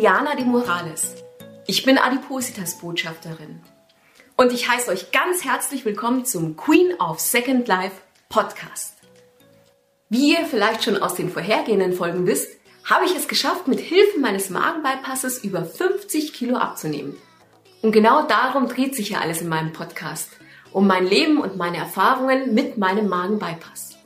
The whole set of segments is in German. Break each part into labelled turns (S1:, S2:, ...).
S1: Diana de Morales. Ich bin Adipositas-Botschafterin. Und ich heiße euch ganz herzlich willkommen zum Queen of Second Life Podcast. Wie ihr vielleicht schon aus den vorhergehenden Folgen wisst, habe ich es geschafft, mit Hilfe meines Magenbypasses über 50 Kilo abzunehmen. Und genau darum dreht sich ja alles in meinem Podcast. Um mein Leben und meine Erfahrungen mit meinem Magenbypass.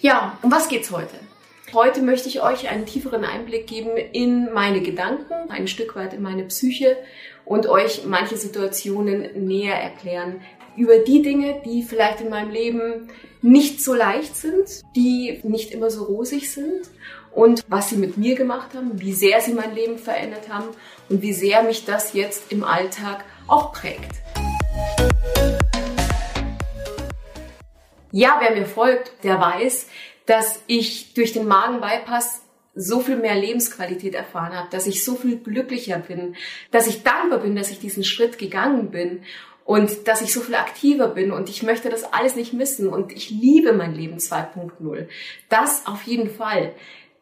S1: Ja, um was geht's heute? Heute möchte ich euch einen tieferen Einblick geben in meine Gedanken, ein Stück weit in meine Psyche und euch manche Situationen näher erklären über die Dinge, die vielleicht in meinem Leben nicht so leicht sind, die nicht immer so rosig sind und was sie mit mir gemacht haben, wie sehr sie mein Leben verändert haben und wie sehr mich das jetzt im Alltag auch prägt. Ja, wer mir folgt, der weiß, dass ich durch den Magenbypass so viel mehr Lebensqualität erfahren habe, dass ich so viel glücklicher bin, dass ich dankbar bin, dass ich diesen Schritt gegangen bin und dass ich so viel aktiver bin und ich möchte das alles nicht missen und ich liebe mein Leben 2.0. Das auf jeden Fall.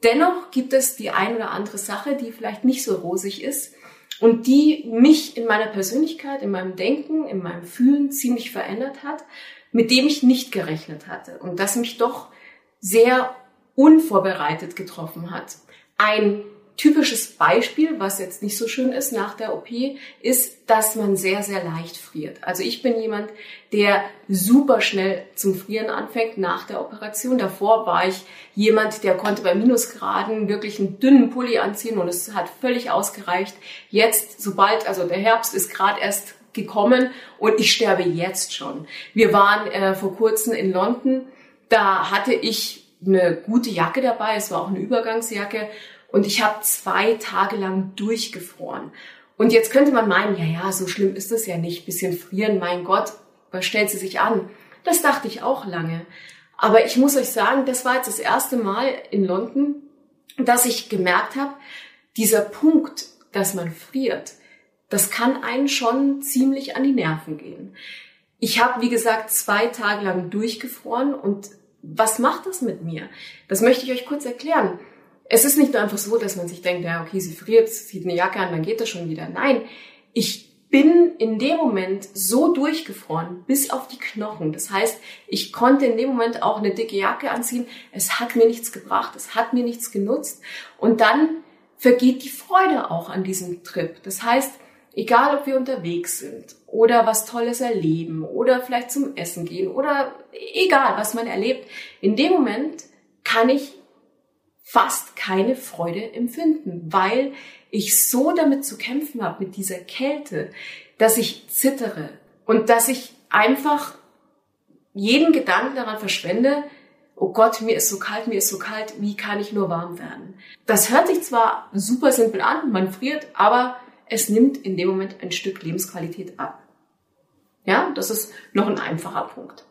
S1: Dennoch gibt es die ein oder andere Sache, die vielleicht nicht so rosig ist und die mich in meiner Persönlichkeit, in meinem Denken, in meinem Fühlen ziemlich verändert hat, mit dem ich nicht gerechnet hatte und das mich doch sehr unvorbereitet getroffen hat. Ein typisches Beispiel, was jetzt nicht so schön ist nach der OP, ist, dass man sehr, sehr leicht friert. Also ich bin jemand, der super schnell zum Frieren anfängt nach der Operation. Davor war ich jemand, der konnte bei Minusgraden wirklich einen dünnen Pulli anziehen und es hat völlig ausgereicht. Jetzt, sobald, also der Herbst ist gerade erst gekommen und ich sterbe jetzt schon. Wir waren äh, vor kurzem in London da hatte ich eine gute Jacke dabei, es war auch eine Übergangsjacke und ich habe zwei Tage lang durchgefroren. Und jetzt könnte man meinen, ja, ja, so schlimm ist das ja nicht, bisschen frieren, mein Gott, was stellt sie sich an? Das dachte ich auch lange. Aber ich muss euch sagen, das war jetzt das erste Mal in London, dass ich gemerkt habe, dieser Punkt, dass man friert, das kann einen schon ziemlich an die Nerven gehen. Ich habe, wie gesagt, zwei Tage lang durchgefroren und was macht das mit mir? Das möchte ich euch kurz erklären. Es ist nicht nur einfach so, dass man sich denkt, ja, okay, sie friert, zieht eine Jacke an, dann geht das schon wieder. Nein, ich bin in dem Moment so durchgefroren bis auf die Knochen. Das heißt, ich konnte in dem Moment auch eine dicke Jacke anziehen. Es hat mir nichts gebracht, es hat mir nichts genutzt. Und dann vergeht die Freude auch an diesem Trip. Das heißt, Egal, ob wir unterwegs sind oder was Tolles erleben oder vielleicht zum Essen gehen oder egal, was man erlebt, in dem Moment kann ich fast keine Freude empfinden, weil ich so damit zu kämpfen habe, mit dieser Kälte, dass ich zittere und dass ich einfach jeden Gedanken daran verschwende, oh Gott, mir ist so kalt, mir ist so kalt, wie kann ich nur warm werden? Das hört sich zwar super simpel an, man friert, aber es nimmt in dem Moment ein Stück Lebensqualität ab. Ja, das ist noch ein einfacher Punkt.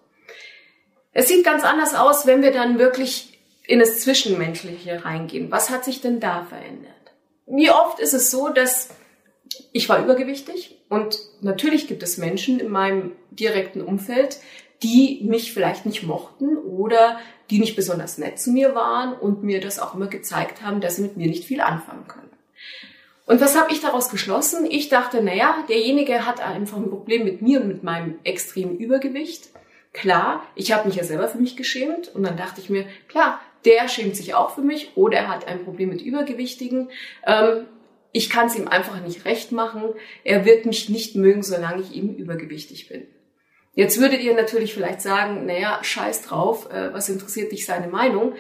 S1: Es sieht ganz anders aus, wenn wir dann wirklich in das Zwischenmenschliche reingehen. Was hat sich denn da verändert? Wie oft ist es so, dass ich war übergewichtig und natürlich gibt es Menschen in meinem direkten Umfeld, die mich vielleicht nicht mochten oder die nicht besonders nett zu mir waren und mir das auch immer gezeigt haben, dass sie mit mir nicht viel anfangen können. Und was habe ich daraus geschlossen? Ich dachte, naja, derjenige hat einfach ein Problem mit mir und mit meinem extremen Übergewicht. Klar, ich habe mich ja selber für mich geschämt und dann dachte ich mir, klar, der schämt sich auch für mich oder er hat ein Problem mit Übergewichtigen. Ähm, ich kann es ihm einfach nicht recht machen. Er wird mich nicht mögen, solange ich ihm übergewichtig bin. Jetzt würdet ihr natürlich vielleicht sagen, naja, scheiß drauf, äh, was interessiert dich seine Meinung?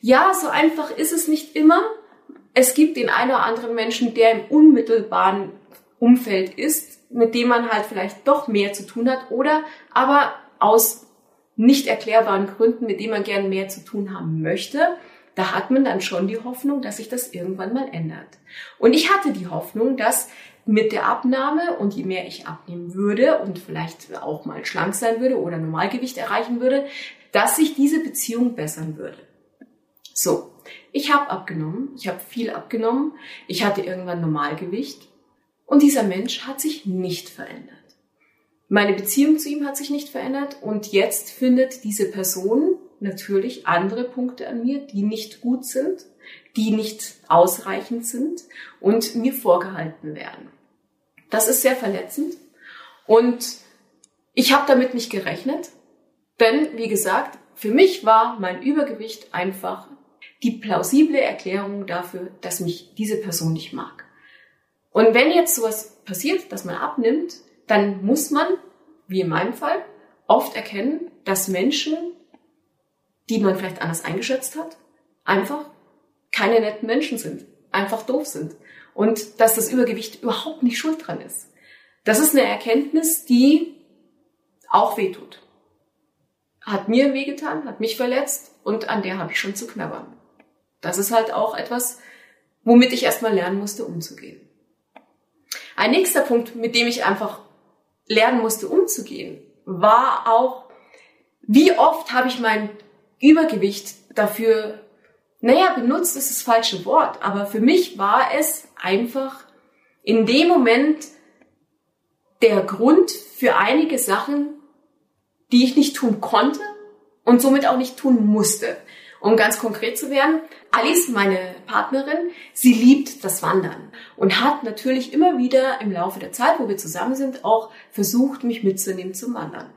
S1: Ja, so einfach ist es nicht immer es gibt den einen oder anderen Menschen, der im unmittelbaren Umfeld ist, mit dem man halt vielleicht doch mehr zu tun hat oder aber aus nicht erklärbaren Gründen, mit dem man gern mehr zu tun haben möchte, da hat man dann schon die Hoffnung, dass sich das irgendwann mal ändert. Und ich hatte die Hoffnung, dass mit der Abnahme und je mehr ich abnehmen würde und vielleicht auch mal schlank sein würde oder Normalgewicht erreichen würde, dass sich diese Beziehung bessern würde. So, ich habe abgenommen, ich habe viel abgenommen, ich hatte irgendwann Normalgewicht und dieser Mensch hat sich nicht verändert. Meine Beziehung zu ihm hat sich nicht verändert und jetzt findet diese Person natürlich andere Punkte an mir, die nicht gut sind, die nicht ausreichend sind und mir vorgehalten werden. Das ist sehr verletzend und ich habe damit nicht gerechnet, denn wie gesagt, für mich war mein Übergewicht einfach die plausible Erklärung dafür, dass mich diese Person nicht mag. Und wenn jetzt sowas passiert, dass man abnimmt, dann muss man, wie in meinem Fall, oft erkennen, dass Menschen, die man vielleicht anders eingeschätzt hat, einfach keine netten Menschen sind, einfach doof sind und dass das Übergewicht überhaupt nicht schuld dran ist. Das ist eine Erkenntnis, die auch wehtut. Hat mir wehgetan, hat mich verletzt und an der habe ich schon zu knabbern. Das ist halt auch etwas, womit ich erstmal lernen musste, umzugehen. Ein nächster Punkt, mit dem ich einfach lernen musste, umzugehen, war auch, wie oft habe ich mein Übergewicht dafür, naja, benutzt ist das falsche Wort, aber für mich war es einfach in dem Moment der Grund für einige Sachen, die ich nicht tun konnte und somit auch nicht tun musste. Um ganz konkret zu werden, Alice, meine Partnerin, sie liebt das Wandern und hat natürlich immer wieder im Laufe der Zeit, wo wir zusammen sind, auch versucht, mich mitzunehmen zum Wandern.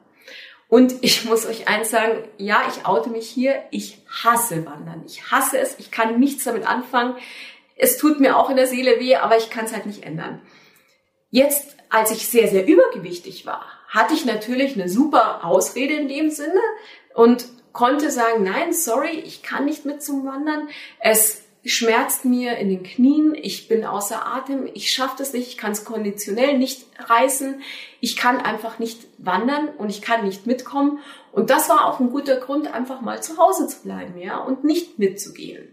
S1: Und ich muss euch eins sagen, ja, ich oute mich hier, ich hasse Wandern. Ich hasse es, ich kann nichts damit anfangen. Es tut mir auch in der Seele weh, aber ich kann es halt nicht ändern. Jetzt, als ich sehr, sehr übergewichtig war, hatte ich natürlich eine super Ausrede in dem Sinne und konnte sagen, nein, sorry, ich kann nicht mit zum Wandern. Es schmerzt mir in den Knien, ich bin außer Atem, ich schaffe das nicht, ich kann es konditionell nicht reißen, ich kann einfach nicht wandern und ich kann nicht mitkommen. Und das war auch ein guter Grund, einfach mal zu Hause zu bleiben, ja, und nicht mitzugehen.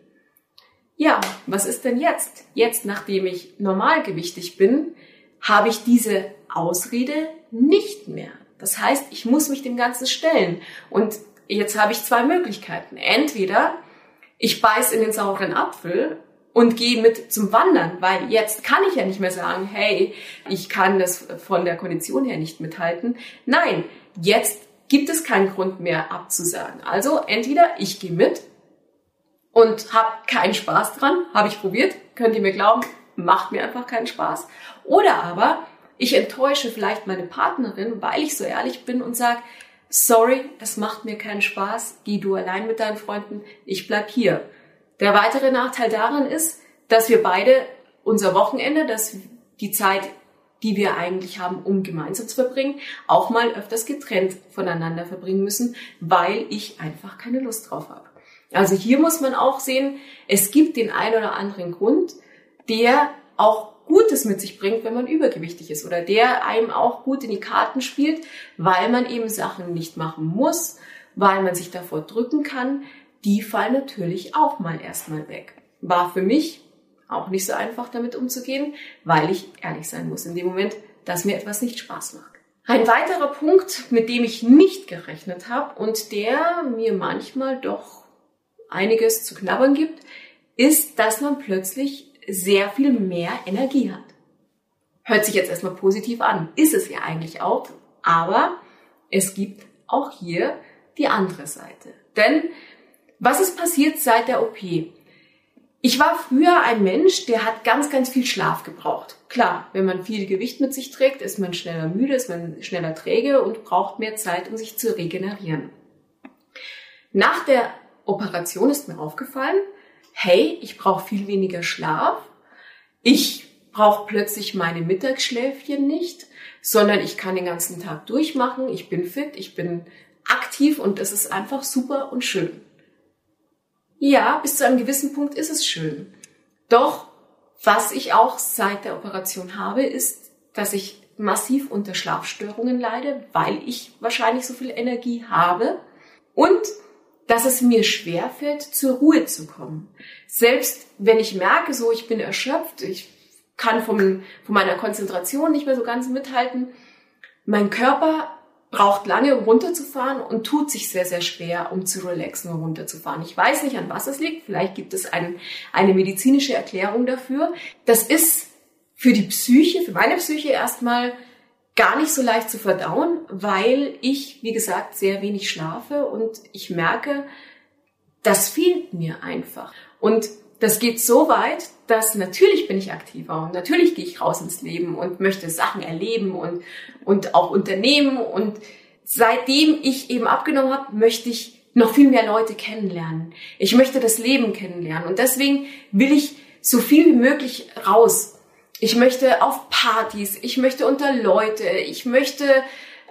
S1: Ja, was ist denn jetzt? Jetzt, nachdem ich normalgewichtig bin, habe ich diese Ausrede nicht mehr. Das heißt, ich muss mich dem Ganzen stellen. Und jetzt habe ich zwei Möglichkeiten. Entweder ich beiß in den sauren Apfel und gehe mit zum Wandern, weil jetzt kann ich ja nicht mehr sagen, hey, ich kann das von der Kondition her nicht mithalten. Nein, jetzt gibt es keinen Grund mehr abzusagen. Also entweder ich gehe mit und habe keinen Spaß dran, habe ich probiert, könnt ihr mir glauben, macht mir einfach keinen Spaß. Oder aber ich enttäusche vielleicht meine Partnerin, weil ich so ehrlich bin und sage, sorry, es macht mir keinen Spaß, geh du allein mit deinen Freunden, ich bleib hier. Der weitere Nachteil daran ist, dass wir beide unser Wochenende, dass die Zeit, die wir eigentlich haben, um gemeinsam zu verbringen, auch mal öfters getrennt voneinander verbringen müssen, weil ich einfach keine Lust drauf habe. Also hier muss man auch sehen, es gibt den ein oder anderen Grund, der auch Gutes mit sich bringt, wenn man übergewichtig ist oder der einem auch gut in die Karten spielt, weil man eben Sachen nicht machen muss, weil man sich davor drücken kann, die fallen natürlich auch mal erstmal weg. War für mich auch nicht so einfach damit umzugehen, weil ich ehrlich sein muss in dem Moment, dass mir etwas nicht Spaß macht. Ein weiterer Punkt, mit dem ich nicht gerechnet habe und der mir manchmal doch einiges zu knabbern gibt, ist, dass man plötzlich sehr viel mehr Energie hat. Hört sich jetzt erstmal positiv an, ist es ja eigentlich auch, aber es gibt auch hier die andere Seite. Denn was ist passiert seit der OP? Ich war früher ein Mensch, der hat ganz, ganz viel Schlaf gebraucht. Klar, wenn man viel Gewicht mit sich trägt, ist man schneller müde, ist man schneller träge und braucht mehr Zeit, um sich zu regenerieren. Nach der Operation ist mir aufgefallen, hey, ich brauche viel weniger Schlaf. Ich brauche plötzlich meine Mittagsschläfchen nicht, sondern ich kann den ganzen Tag durchmachen. Ich bin fit, ich bin aktiv und es ist einfach super und schön. Ja, bis zu einem gewissen Punkt ist es schön. Doch was ich auch seit der Operation habe, ist, dass ich massiv unter Schlafstörungen leide, weil ich wahrscheinlich so viel Energie habe und dass es mir schwerfällt, zur Ruhe zu kommen. Selbst wenn ich merke, so ich bin erschöpft, ich kann vom, von meiner Konzentration nicht mehr so ganz mithalten, mein Körper braucht lange, um runterzufahren und tut sich sehr, sehr schwer, um zu relaxen und runterzufahren. Ich weiß nicht, an was es liegt. Vielleicht gibt es ein, eine medizinische Erklärung dafür. Das ist für die Psyche, für meine Psyche erstmal gar nicht so leicht zu verdauen, weil ich, wie gesagt, sehr wenig schlafe und ich merke, das fehlt mir einfach. Und das geht so weit, dass natürlich bin ich aktiver und natürlich gehe ich raus ins Leben und möchte Sachen erleben und, und auch unternehmen. Und seitdem ich eben abgenommen habe, möchte ich noch viel mehr Leute kennenlernen. Ich möchte das Leben kennenlernen. Und deswegen will ich so viel wie möglich raus. Ich möchte auf Partys, ich möchte unter Leute, ich möchte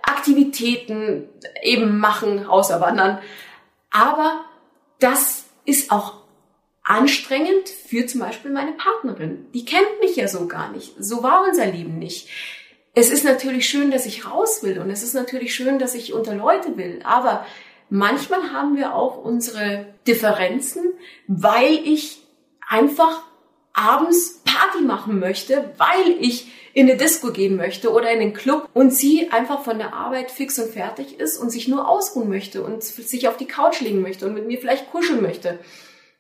S1: Aktivitäten eben machen, außerwandern. Aber das ist auch anstrengend für zum Beispiel meine Partnerin. Die kennt mich ja so gar nicht. So war unser Leben nicht. Es ist natürlich schön, dass ich raus will und es ist natürlich schön, dass ich unter Leute will. Aber manchmal haben wir auch unsere Differenzen, weil ich einfach abends Party machen möchte, weil ich in eine Disco gehen möchte oder in den Club und sie einfach von der Arbeit fix und fertig ist und sich nur ausruhen möchte und sich auf die Couch legen möchte und mit mir vielleicht kuscheln möchte.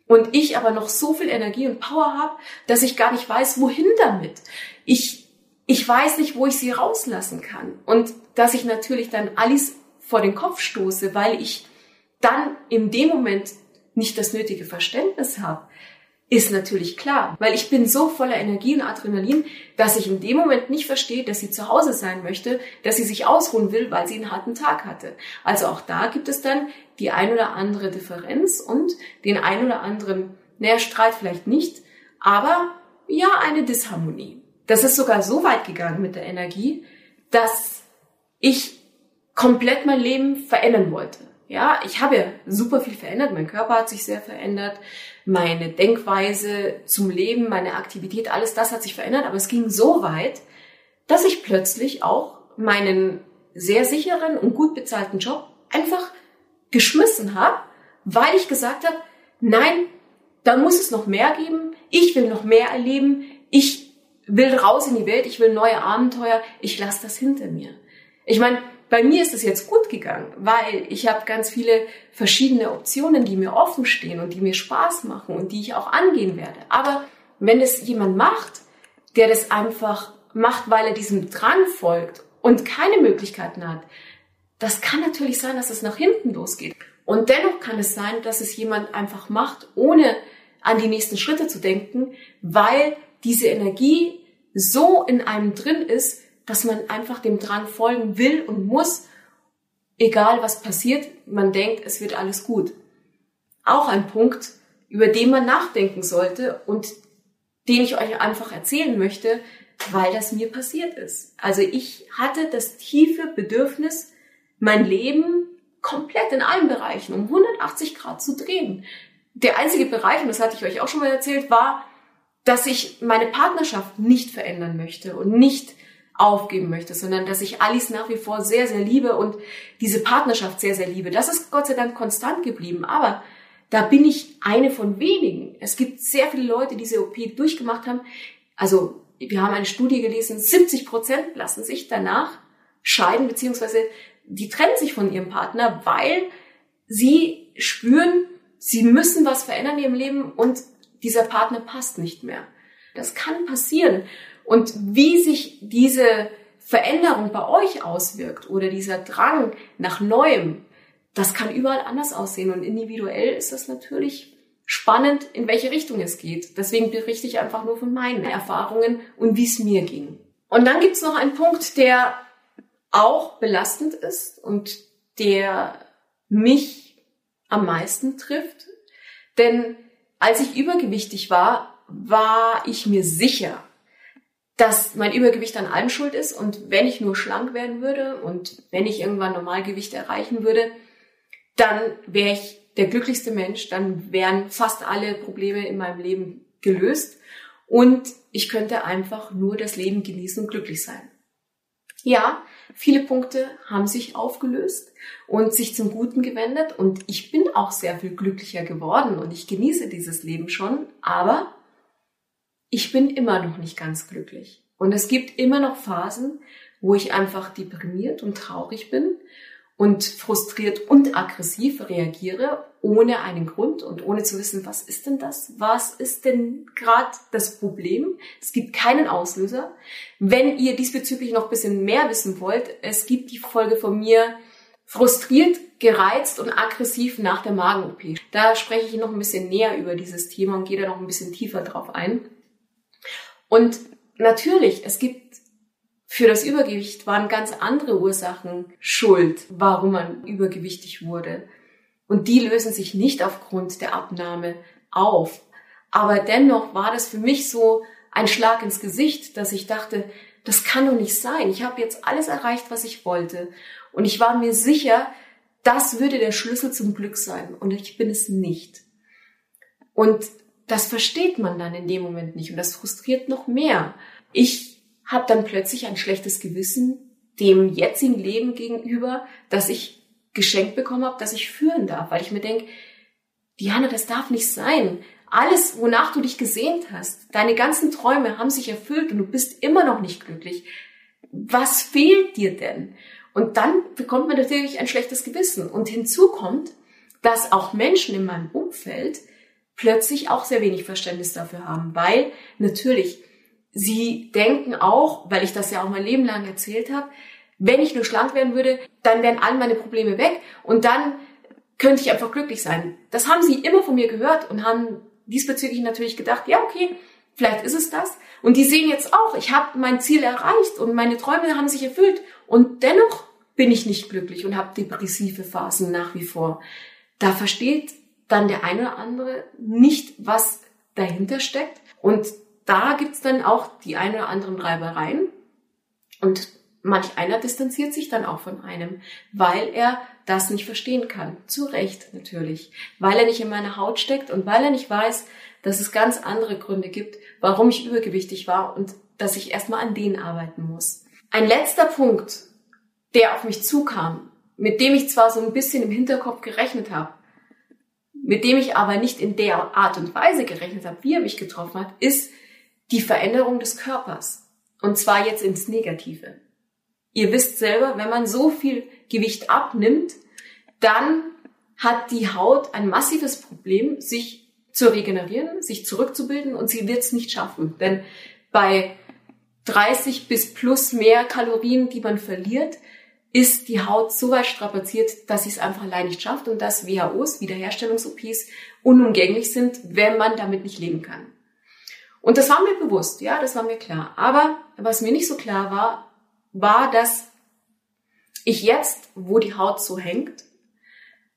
S1: Und ich aber noch so viel Energie und Power habe, dass ich gar nicht weiß, wohin damit. Ich, ich weiß nicht, wo ich sie rauslassen kann. Und dass ich natürlich dann Alice vor den Kopf stoße, weil ich dann in dem Moment nicht das nötige Verständnis habe ist natürlich klar, weil ich bin so voller Energie und Adrenalin, dass ich in dem Moment nicht verstehe, dass sie zu Hause sein möchte, dass sie sich ausruhen will, weil sie einen harten Tag hatte. Also auch da gibt es dann die ein oder andere Differenz und den ein oder anderen, naja, Streit vielleicht nicht, aber ja, eine Disharmonie. Das ist sogar so weit gegangen mit der Energie, dass ich komplett mein Leben verändern wollte. Ja, ich habe super viel verändert. Mein Körper hat sich sehr verändert. Meine Denkweise zum Leben, meine Aktivität, alles das hat sich verändert. Aber es ging so weit, dass ich plötzlich auch meinen sehr sicheren und gut bezahlten Job einfach geschmissen habe, weil ich gesagt habe, nein, da muss es noch mehr geben. Ich will noch mehr erleben. Ich will raus in die Welt. Ich will neue Abenteuer. Ich lasse das hinter mir. Ich meine, bei mir ist es jetzt gut gegangen, weil ich habe ganz viele verschiedene Optionen, die mir offen stehen und die mir Spaß machen und die ich auch angehen werde. Aber wenn es jemand macht, der das einfach macht, weil er diesem Drang folgt und keine Möglichkeiten hat, das kann natürlich sein, dass es nach hinten losgeht. Und dennoch kann es sein, dass es jemand einfach macht, ohne an die nächsten Schritte zu denken, weil diese Energie so in einem drin ist, dass man einfach dem Drang folgen will und muss, egal was passiert, man denkt, es wird alles gut. Auch ein Punkt, über den man nachdenken sollte und den ich euch einfach erzählen möchte, weil das mir passiert ist. Also ich hatte das tiefe Bedürfnis, mein Leben komplett in allen Bereichen um 180 Grad zu drehen. Der einzige Bereich, und das hatte ich euch auch schon mal erzählt, war, dass ich meine Partnerschaft nicht verändern möchte und nicht aufgeben möchte, sondern dass ich Alice nach wie vor sehr, sehr liebe und diese Partnerschaft sehr, sehr liebe. Das ist Gott sei Dank konstant geblieben. Aber da bin ich eine von wenigen. Es gibt sehr viele Leute, die diese OP durchgemacht haben. Also wir haben eine Studie gelesen, 70 Prozent lassen sich danach scheiden, beziehungsweise die trennen sich von ihrem Partner, weil sie spüren, sie müssen was verändern in ihrem Leben und dieser Partner passt nicht mehr. Das kann passieren. Und wie sich diese Veränderung bei euch auswirkt oder dieser Drang nach Neuem, das kann überall anders aussehen. Und individuell ist das natürlich spannend, in welche Richtung es geht. Deswegen berichte ich einfach nur von meinen Erfahrungen und wie es mir ging. Und dann gibt es noch einen Punkt, der auch belastend ist und der mich am meisten trifft. Denn als ich übergewichtig war, war ich mir sicher, dass mein Übergewicht an allem schuld ist und wenn ich nur schlank werden würde und wenn ich irgendwann Normalgewicht erreichen würde, dann wäre ich der glücklichste Mensch, dann wären fast alle Probleme in meinem Leben gelöst und ich könnte einfach nur das Leben genießen und glücklich sein. Ja, viele Punkte haben sich aufgelöst und sich zum Guten gewendet und ich bin auch sehr viel glücklicher geworden und ich genieße dieses Leben schon, aber ich bin immer noch nicht ganz glücklich. Und es gibt immer noch Phasen, wo ich einfach deprimiert und traurig bin und frustriert und aggressiv reagiere, ohne einen Grund und ohne zu wissen, was ist denn das? Was ist denn gerade das Problem? Es gibt keinen Auslöser. Wenn ihr diesbezüglich noch ein bisschen mehr wissen wollt, es gibt die Folge von mir frustriert, gereizt und aggressiv nach der Magen-OP. Da spreche ich noch ein bisschen näher über dieses Thema und gehe da noch ein bisschen tiefer drauf ein. Und natürlich, es gibt für das Übergewicht waren ganz andere Ursachen schuld, warum man übergewichtig wurde. Und die lösen sich nicht aufgrund der Abnahme auf. Aber dennoch war das für mich so ein Schlag ins Gesicht, dass ich dachte, das kann doch nicht sein. Ich habe jetzt alles erreicht, was ich wollte. Und ich war mir sicher, das würde der Schlüssel zum Glück sein. Und ich bin es nicht. Und das versteht man dann in dem Moment nicht. Und das frustriert noch mehr. Ich habe dann plötzlich ein schlechtes Gewissen dem jetzigen Leben gegenüber, dass ich geschenkt bekommen habe, dass ich führen darf. Weil ich mir denke, Diana, das darf nicht sein. Alles, wonach du dich gesehnt hast, deine ganzen Träume haben sich erfüllt und du bist immer noch nicht glücklich. Was fehlt dir denn? Und dann bekommt man natürlich ein schlechtes Gewissen. Und hinzu kommt, dass auch Menschen in meinem Umfeld plötzlich auch sehr wenig Verständnis dafür haben, weil natürlich sie denken auch, weil ich das ja auch mein Leben lang erzählt habe, wenn ich nur schlank werden würde, dann wären all meine Probleme weg und dann könnte ich einfach glücklich sein. Das haben sie immer von mir gehört und haben diesbezüglich natürlich gedacht, ja, okay, vielleicht ist es das. Und die sehen jetzt auch, ich habe mein Ziel erreicht und meine Träume haben sich erfüllt. Und dennoch bin ich nicht glücklich und habe depressive Phasen nach wie vor. Da versteht dann der eine oder andere nicht, was dahinter steckt. Und da gibt's dann auch die eine oder anderen Reibereien. Und manch einer distanziert sich dann auch von einem, weil er das nicht verstehen kann. Zu Recht natürlich. Weil er nicht in meiner Haut steckt und weil er nicht weiß, dass es ganz andere Gründe gibt, warum ich übergewichtig war und dass ich erstmal an denen arbeiten muss. Ein letzter Punkt, der auf mich zukam, mit dem ich zwar so ein bisschen im Hinterkopf gerechnet habe, mit dem ich aber nicht in der Art und Weise gerechnet habe, wie er mich getroffen hat, ist die Veränderung des Körpers. Und zwar jetzt ins Negative. Ihr wisst selber, wenn man so viel Gewicht abnimmt, dann hat die Haut ein massives Problem, sich zu regenerieren, sich zurückzubilden und sie wird es nicht schaffen. Denn bei 30 bis plus mehr Kalorien, die man verliert, ist die Haut so weit strapaziert, dass sie es einfach allein nicht schafft und dass WHOs, Wiederherstellungs-OPs, unumgänglich sind, wenn man damit nicht leben kann. Und das war mir bewusst, ja, das war mir klar. Aber was mir nicht so klar war, war, dass ich jetzt, wo die Haut so hängt,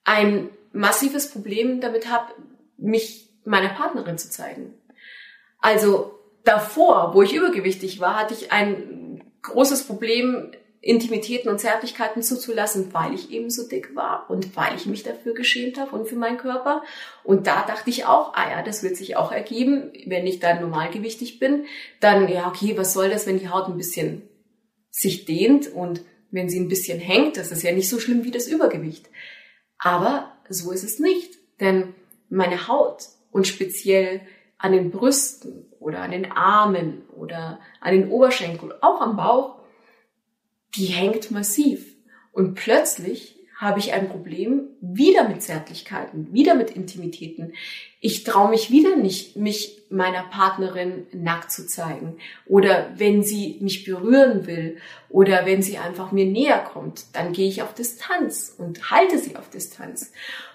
S1: ein massives Problem damit habe, mich meiner Partnerin zu zeigen. Also davor, wo ich übergewichtig war, hatte ich ein großes Problem, Intimitäten und Zärtlichkeiten zuzulassen, weil ich eben so dick war und weil ich mich dafür geschämt habe und für meinen Körper. Und da dachte ich auch, ah ja, das wird sich auch ergeben, wenn ich dann normalgewichtig bin, dann ja, okay, was soll das, wenn die Haut ein bisschen sich dehnt und wenn sie ein bisschen hängt, das ist ja nicht so schlimm wie das Übergewicht. Aber so ist es nicht, denn meine Haut und speziell an den Brüsten oder an den Armen oder an den Oberschenkeln, auch am Bauch, die hängt massiv. Und plötzlich habe ich ein Problem wieder mit Zärtlichkeiten, wieder mit Intimitäten. Ich traue mich wieder nicht, mich meiner Partnerin nackt zu zeigen. Oder wenn sie mich berühren will oder wenn sie einfach mir näher kommt, dann gehe ich auf Distanz und halte sie auf Distanz.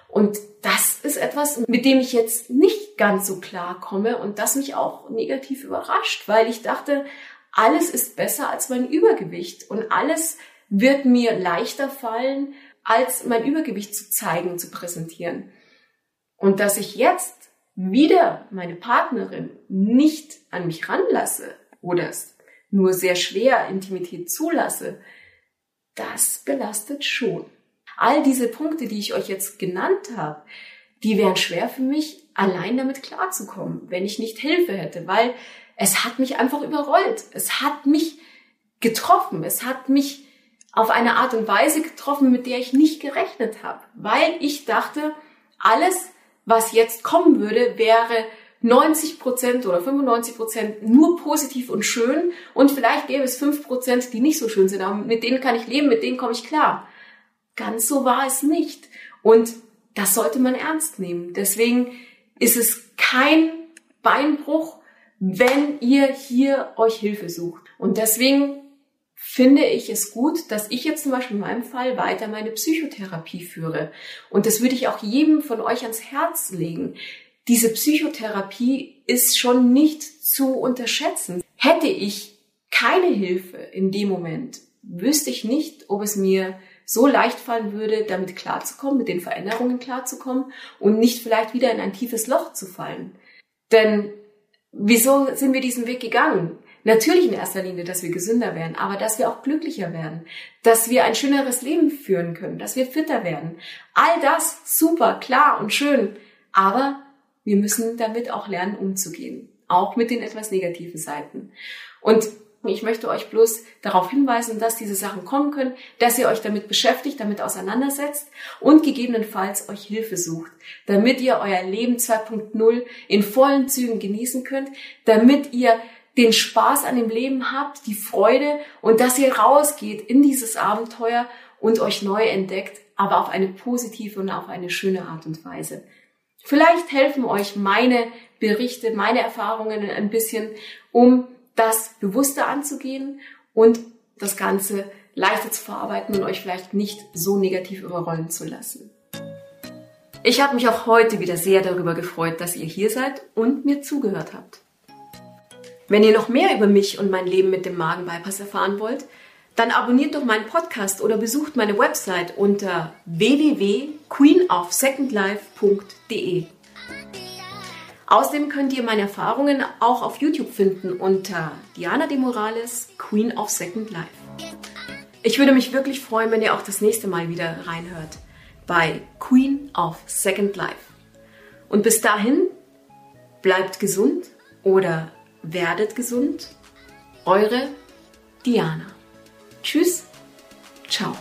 S1: Und das ist etwas, mit dem ich jetzt nicht ganz so klar komme und das mich auch negativ überrascht, weil ich dachte, alles ist besser als mein Übergewicht und alles wird mir leichter fallen, als mein Übergewicht zu zeigen, zu präsentieren. Und dass ich jetzt wieder meine Partnerin nicht an mich ranlasse oder es nur sehr schwer Intimität zulasse, das belastet schon. All diese Punkte, die ich euch jetzt genannt habe, die wären schwer für mich, allein damit klarzukommen, wenn ich nicht Hilfe hätte, weil es hat mich einfach überrollt. Es hat mich getroffen. Es hat mich auf eine Art und Weise getroffen, mit der ich nicht gerechnet habe, weil ich dachte, alles, was jetzt kommen würde, wäre 90 Prozent oder 95 Prozent nur positiv und schön und vielleicht gäbe es 5 Prozent, die nicht so schön sind, aber mit denen kann ich leben, mit denen komme ich klar. Ganz so war es nicht. Und das sollte man ernst nehmen. Deswegen ist es kein Beinbruch, wenn ihr hier euch Hilfe sucht. Und deswegen finde ich es gut, dass ich jetzt zum Beispiel in meinem Fall weiter meine Psychotherapie führe. Und das würde ich auch jedem von euch ans Herz legen. Diese Psychotherapie ist schon nicht zu unterschätzen. Hätte ich keine Hilfe in dem Moment, wüsste ich nicht, ob es mir so leicht fallen würde, damit klarzukommen, mit den Veränderungen klarzukommen und nicht vielleicht wieder in ein tiefes Loch zu fallen. Denn wieso sind wir diesen Weg gegangen? Natürlich in erster Linie, dass wir gesünder werden, aber dass wir auch glücklicher werden, dass wir ein schöneres Leben führen können, dass wir fitter werden. All das super, klar und schön, aber wir müssen damit auch lernen, umzugehen. Auch mit den etwas negativen Seiten. Und ich möchte euch bloß darauf hinweisen, dass diese Sachen kommen können, dass ihr euch damit beschäftigt, damit auseinandersetzt und gegebenenfalls euch Hilfe sucht, damit ihr euer Leben 2.0 in vollen Zügen genießen könnt, damit ihr den Spaß an dem Leben habt, die Freude und dass ihr rausgeht in dieses Abenteuer und euch neu entdeckt, aber auf eine positive und auf eine schöne Art und Weise. Vielleicht helfen euch meine Berichte, meine Erfahrungen ein bisschen, um das bewusster anzugehen und das Ganze leichter zu verarbeiten und euch vielleicht nicht so negativ überrollen zu lassen. Ich habe mich auch heute wieder sehr darüber gefreut, dass ihr hier seid und mir zugehört habt. Wenn ihr noch mehr über mich und mein Leben mit dem Magenbypass erfahren wollt, dann abonniert doch meinen Podcast oder besucht meine Website unter www.queenofsecondlife.de. Außerdem könnt ihr meine Erfahrungen auch auf YouTube finden unter Diana de Morales, Queen of Second Life. Ich würde mich wirklich freuen, wenn ihr auch das nächste Mal wieder reinhört bei Queen of Second Life. Und bis dahin, bleibt gesund oder werdet gesund. Eure Diana. Tschüss, ciao.